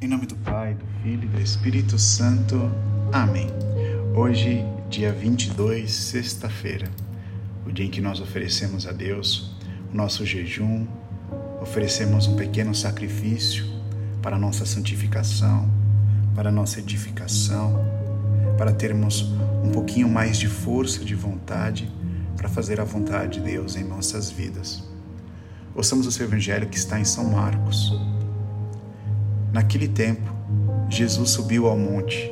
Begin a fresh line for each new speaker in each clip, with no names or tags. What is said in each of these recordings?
Em nome do Pai, do Filho e do Espírito Santo. Amém. Hoje, dia 22, sexta-feira, o dia em que nós oferecemos a Deus o nosso jejum, oferecemos um pequeno sacrifício para a nossa santificação, para a nossa edificação, para termos um pouquinho mais de força de vontade para fazer a vontade de Deus em nossas vidas. Ouçamos o seu evangelho que está em São Marcos Naquele tempo, Jesus subiu ao monte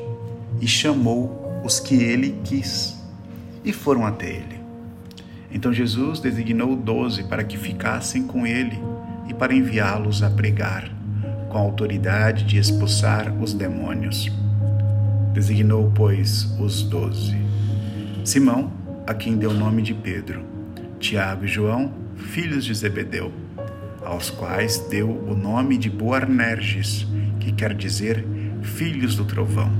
e chamou os que ele quis, e foram até ele. Então Jesus designou doze para que ficassem com ele e para enviá-los a pregar, com a autoridade de expulsar os demônios. Designou, pois, os doze: Simão, a quem deu o nome de Pedro, Tiago e João, filhos de Zebedeu aos quais deu o nome de Boanerges, que quer dizer filhos do trovão.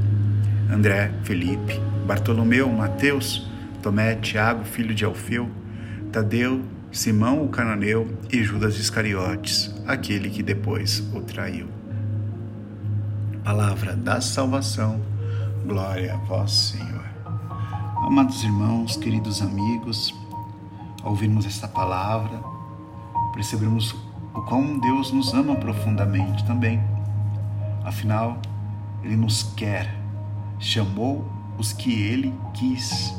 André, Felipe, Bartolomeu, Mateus, Tomé, Tiago, filho de Alfeu, Tadeu, Simão o cananeu e Judas Iscariotes, aquele que depois o traiu. Palavra da salvação, glória a vós, Senhor. Amados irmãos, queridos amigos, ao ouvirmos esta palavra, percebemos o quão Deus nos ama profundamente também. Afinal, Ele nos quer, chamou os que Ele quis.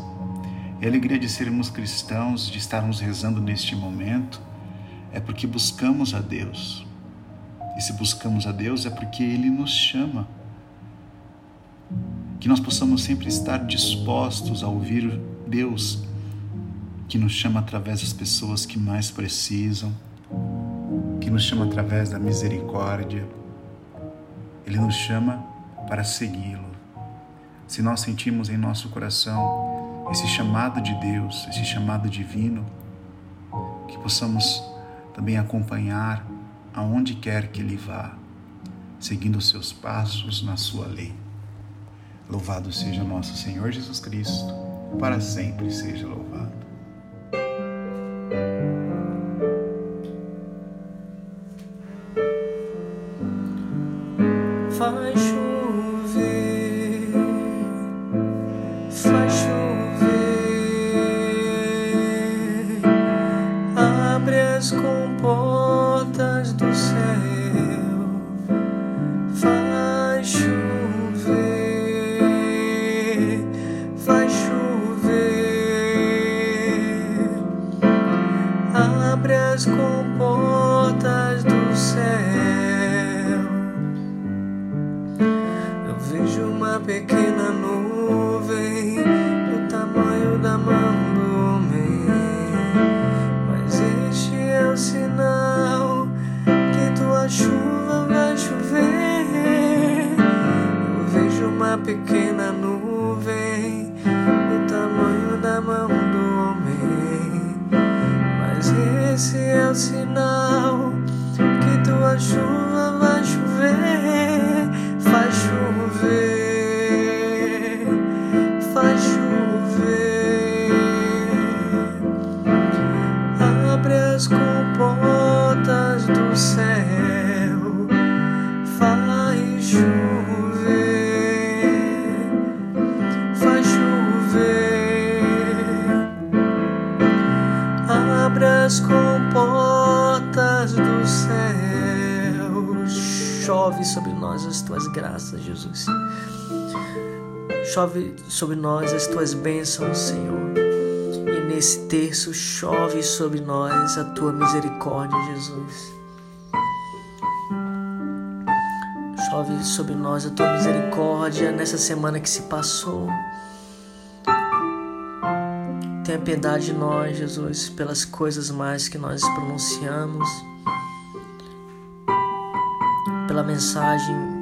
E a alegria de sermos cristãos, de estarmos rezando neste momento, é porque buscamos a Deus. E se buscamos a Deus é porque Ele nos chama. Que nós possamos sempre estar dispostos a ouvir Deus, que nos chama através das pessoas que mais precisam que nos chama através da misericórdia. Ele nos chama para segui-lo. Se nós sentimos em nosso coração esse chamado de Deus, esse chamado divino, que possamos também acompanhar aonde quer que Ele vá, seguindo os seus passos na sua lei. Louvado seja nosso Senhor Jesus Cristo, para sempre seja louvado.
Graças, Jesus. Chove sobre nós as tuas bênçãos, Senhor. E nesse terço chove sobre nós a tua misericórdia, Jesus. Chove sobre nós a tua misericórdia nessa semana que se passou. Tenha piedade de nós, Jesus, pelas coisas mais que nós pronunciamos, pela mensagem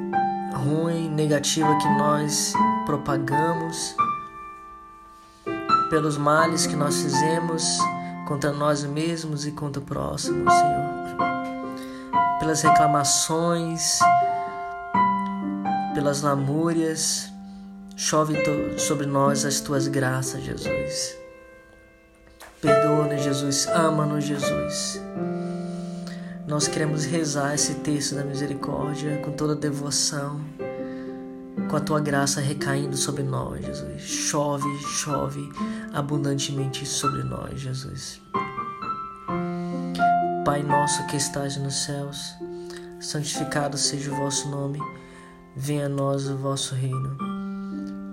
ruim, negativa que nós propagamos, pelos males que nós fizemos contra nós mesmos e contra o próximo, Senhor. Pelas reclamações, pelas lamúrias, chove sobre nós as tuas graças, Jesus. Perdoa-nos, Jesus. Ama-nos, Jesus. Nós queremos rezar esse texto da misericórdia com toda devoção, com a tua graça recaindo sobre nós, Jesus. Chove, chove abundantemente sobre nós, Jesus. Pai nosso que estás nos céus, santificado seja o vosso nome, venha a nós o vosso reino.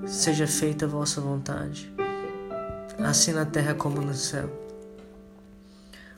Seja feita a vossa vontade, assim na terra como no céu.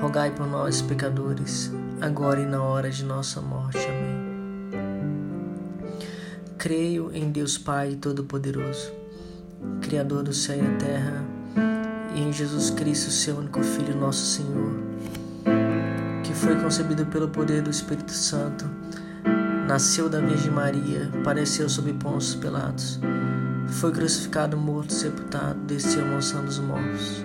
rogai por nós, pecadores, agora e na hora de nossa morte. Amém. Creio em Deus Pai Todo-Poderoso, Criador do céu e da terra, e em Jesus Cristo, seu único Filho, nosso Senhor, que foi concebido pelo poder do Espírito Santo, nasceu da Virgem Maria, pareceu sob Pôncio Pilatos, foi crucificado, morto, sepultado, desceu à mansão dos mortos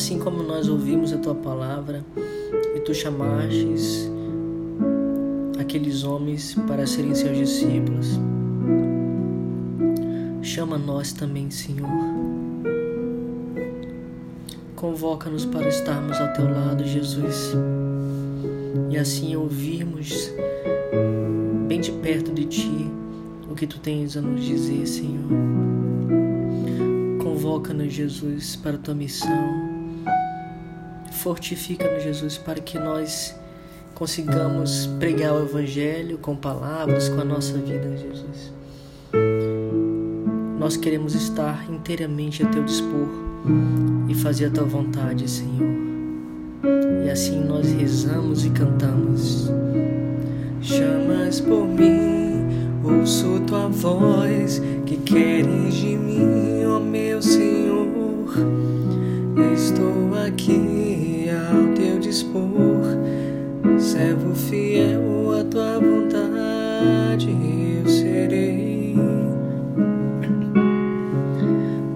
Assim como nós ouvimos a tua palavra e tu chamastes aqueles homens para serem seus discípulos, chama nós também, Senhor. Convoca-nos para estarmos ao teu lado, Jesus, e assim ouvirmos bem de perto de ti o que tu tens a nos dizer, Senhor. Convoca-nos, Jesus, para a tua missão Fortifica-nos, Jesus, para que nós consigamos pregar o Evangelho com palavras, com a nossa vida, Jesus. Nós queremos estar inteiramente a teu dispor e fazer a tua vontade, Senhor. E assim nós rezamos e cantamos. Chamas por mim, ouço tua voz, que queres de mim, ó meu Senhor. Servo fiel à tua vontade, eu serei.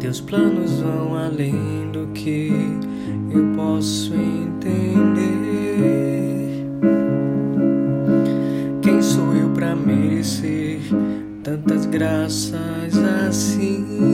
Teus planos vão além do que eu posso entender. Quem sou eu para merecer tantas graças assim?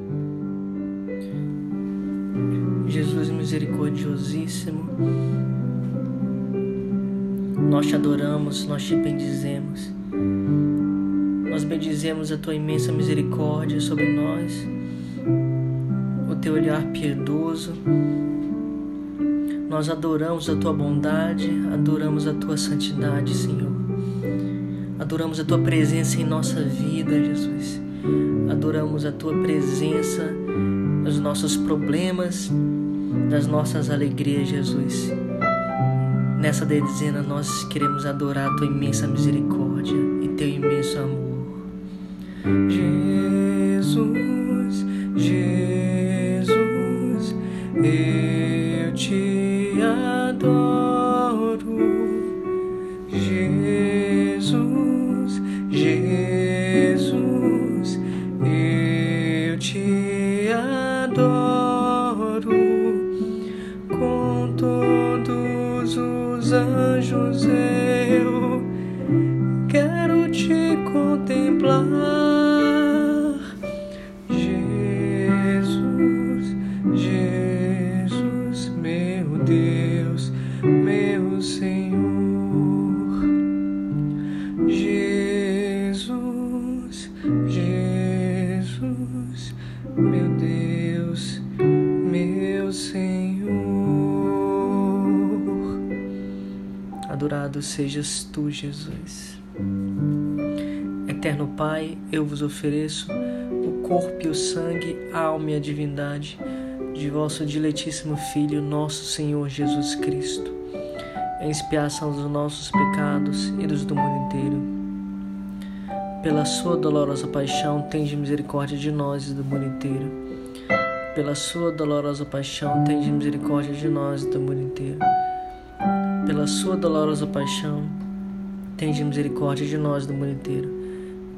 Jesus misericordiosíssimo, nós te adoramos, nós te bendizemos. Nós bendizemos a tua imensa misericórdia sobre nós, o teu olhar piedoso. Nós adoramos a tua bondade, adoramos a tua santidade, Senhor. Adoramos a tua presença em nossa vida, Jesus. Adoramos a tua presença nos nossos problemas, nas nossas alegrias, Jesus. Nessa dezena nós queremos adorar a tua imensa misericórdia e teu imenso amor. Jesus, contemplar. Jesus, Jesus, meu Deus, meu Senhor. Jesus, Jesus, meu Deus, meu Senhor. Adorado sejas tu, Jesus. Eterno Pai, eu vos ofereço o corpo e o sangue, a alma e a divindade de vosso diletíssimo Filho, nosso Senhor Jesus Cristo, em expiação dos nossos pecados e dos do mundo inteiro. Pela sua dolorosa paixão, tende misericórdia de nós e do mundo inteiro. Pela sua dolorosa paixão, tende misericórdia de nós e do mundo inteiro. Pela sua dolorosa paixão, tende misericórdia de nós e do mundo inteiro.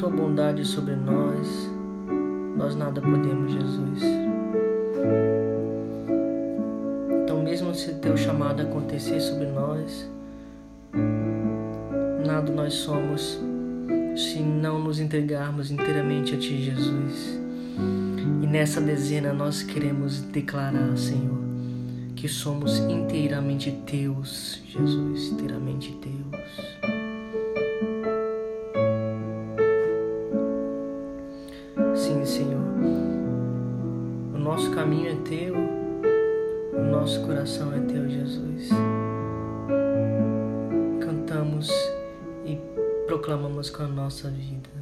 tua bondade sobre nós, nós nada podemos, Jesus. Então, mesmo se teu chamado acontecer sobre nós, nada nós somos se não nos entregarmos inteiramente a Ti, Jesus. E nessa dezena nós queremos declarar, Senhor, que somos inteiramente Teus, Jesus, inteiramente Teus. Coração é Teu, Jesus. Cantamos e proclamamos com a nossa vida.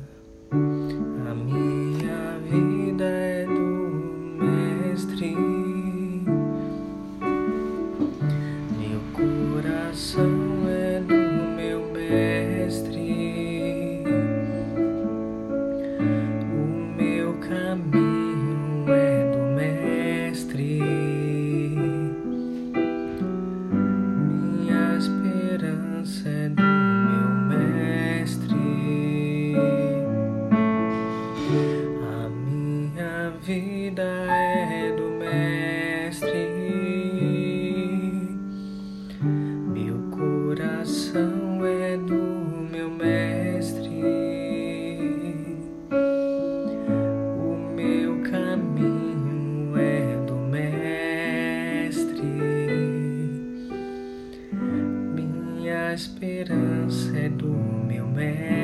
esperança é do meu mestre.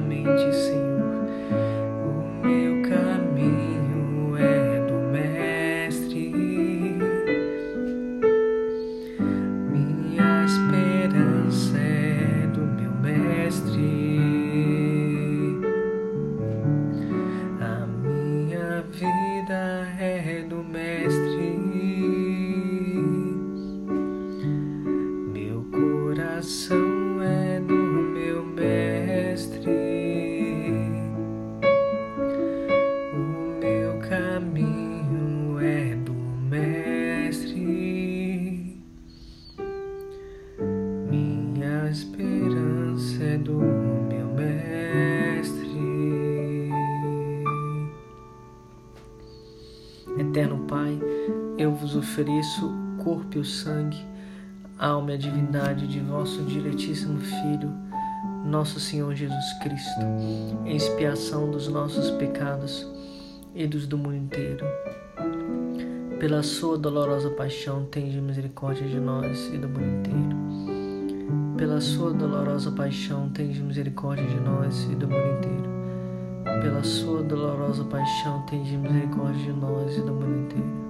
Ofereço o corpo e o sangue, alma e a divindade de vosso diletíssimo Filho, nosso Senhor Jesus Cristo, em expiação dos nossos pecados e dos do mundo inteiro. Pela sua dolorosa paixão, tende misericórdia de nós e do mundo inteiro. Pela sua dolorosa paixão, tende misericórdia de nós e do mundo inteiro. Pela sua dolorosa paixão, tende misericórdia de nós e do mundo inteiro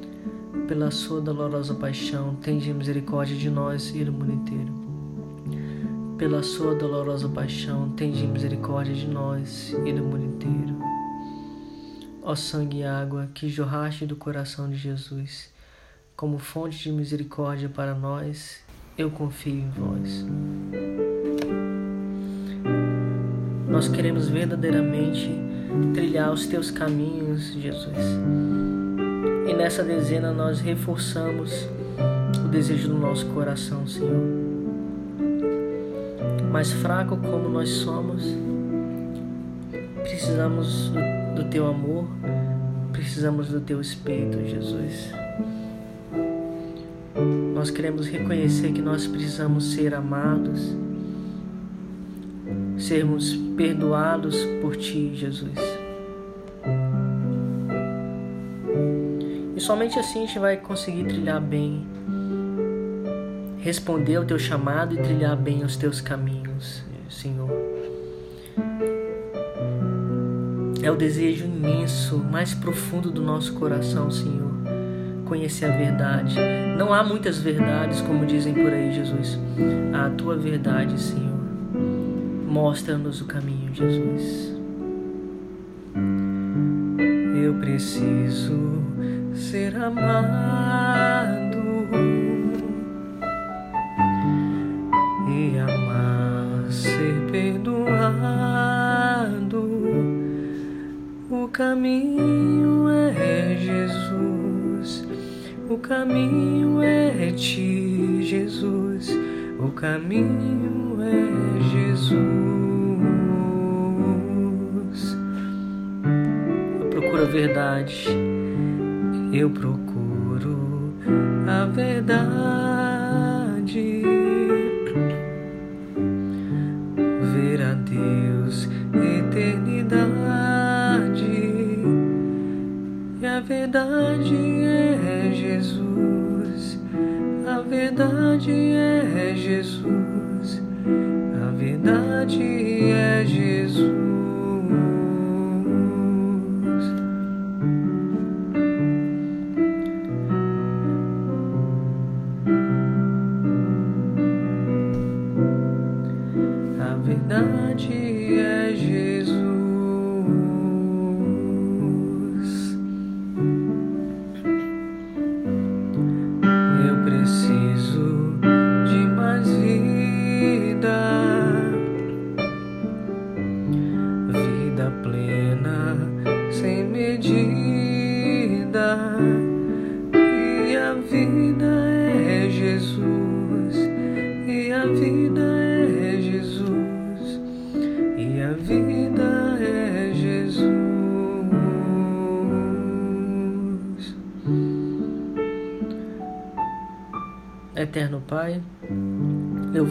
pela sua dolorosa paixão, tende misericórdia de nós e do mundo inteiro. Pela sua dolorosa paixão, tende misericórdia de nós e do mundo inteiro. Ó sangue e água que jorraste do coração de Jesus, como fonte de misericórdia para nós, eu confio em vós. Nós queremos verdadeiramente trilhar os teus caminhos, Jesus e nessa dezena nós reforçamos o desejo do nosso coração, Senhor. Mais fraco como nós somos, precisamos do, teu amor, precisamos do teu Espírito, Jesus. Nós queremos reconhecer que nós precisamos ser amados, sermos perdoados por Ti, Jesus. Somente assim a gente vai conseguir trilhar bem, responder ao teu chamado e trilhar bem os teus caminhos, Senhor. É o desejo imenso, mais profundo do nosso coração, Senhor, conhecer a verdade. Não há muitas verdades, como dizem por aí, Jesus. A tua verdade, Senhor. Mostra-nos o caminho, Jesus. Eu preciso ser amado e amar, ser perdoado. O caminho é Jesus, o caminho é ti, Jesus, o caminho é Jesus. Eu procuro a verdade eu procuro a verdade, Deus, eternidade. E a verdade é Jesus, a verdade é Jesus, a verdade é Jesus.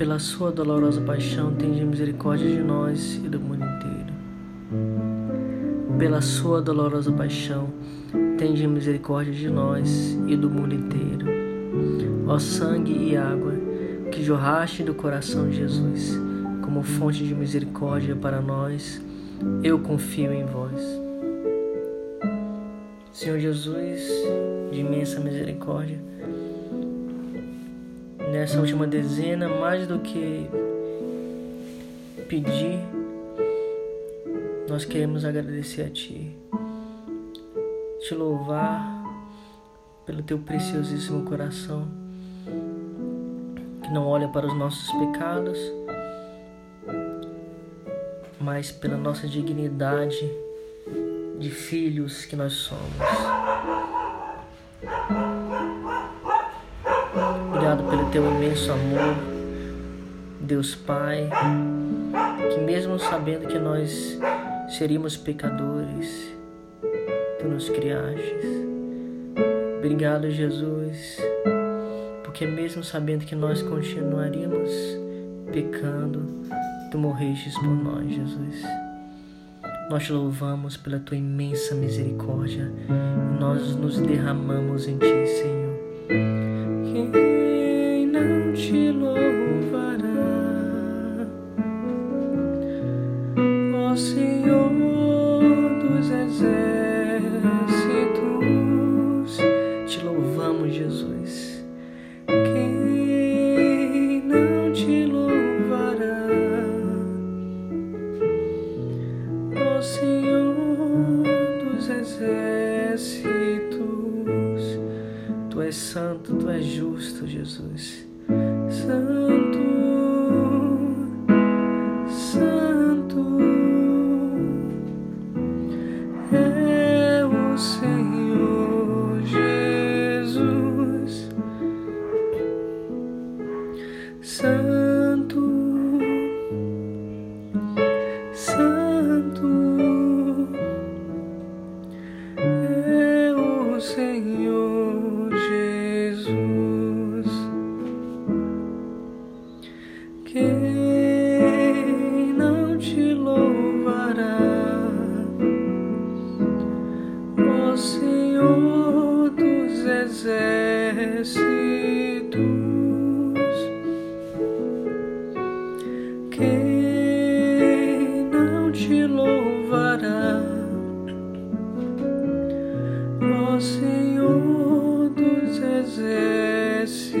Pela sua dolorosa paixão, tende misericórdia de nós e do mundo inteiro. Pela sua dolorosa paixão, tende misericórdia de nós e do mundo inteiro. Ó sangue e água que jorraste do coração de Jesus, como fonte de misericórdia para nós, eu confio em vós. Senhor Jesus, de imensa misericórdia, nessa última dezena, mais do que pedir, nós queremos agradecer a Ti, te louvar pelo Teu preciosíssimo coração, que não olha para os nossos pecados, mas pela nossa dignidade de filhos que nós somos. Obrigado pelo teu imenso amor, Deus Pai, que mesmo sabendo que nós seríamos pecadores, tu nos criastes. Obrigado, Jesus, porque mesmo sabendo que nós continuaríamos pecando, tu morrestes por nós, Jesus. Nós te louvamos pela tua imensa misericórdia e nós nos derramamos em ti, Senhor. Quem não te louvará, Senhor dos exércitos,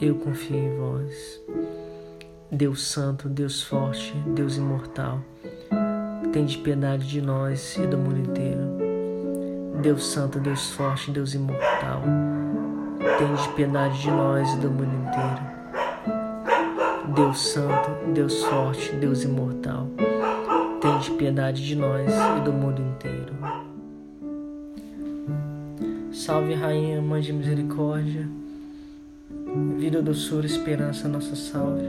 eu confio em vós. Deus Santo, Deus Forte, Deus Imortal, tende piedade de nós e do mundo inteiro. Deus Santo, Deus Forte, Deus Imortal, tende piedade de nós e do mundo inteiro. Deus Santo, Deus Forte, Deus Imortal, tende piedade de nós e do mundo inteiro. Salve, Rainha, Mãe de Misericórdia Vida, doçura, esperança, nossa salve.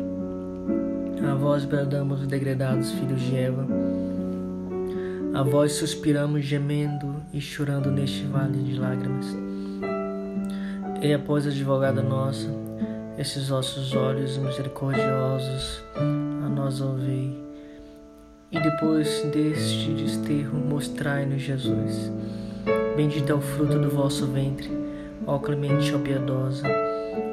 A vós bradamos, degredados filhos de Eva. A vós suspiramos, gemendo e chorando neste vale de lágrimas. E após advogada nossa, esses vossos olhos misericordiosos a nós ouvei. E depois deste desterro, mostrai-nos Jesus. Bendito é o fruto do vosso ventre, ó clemente, ó piedosa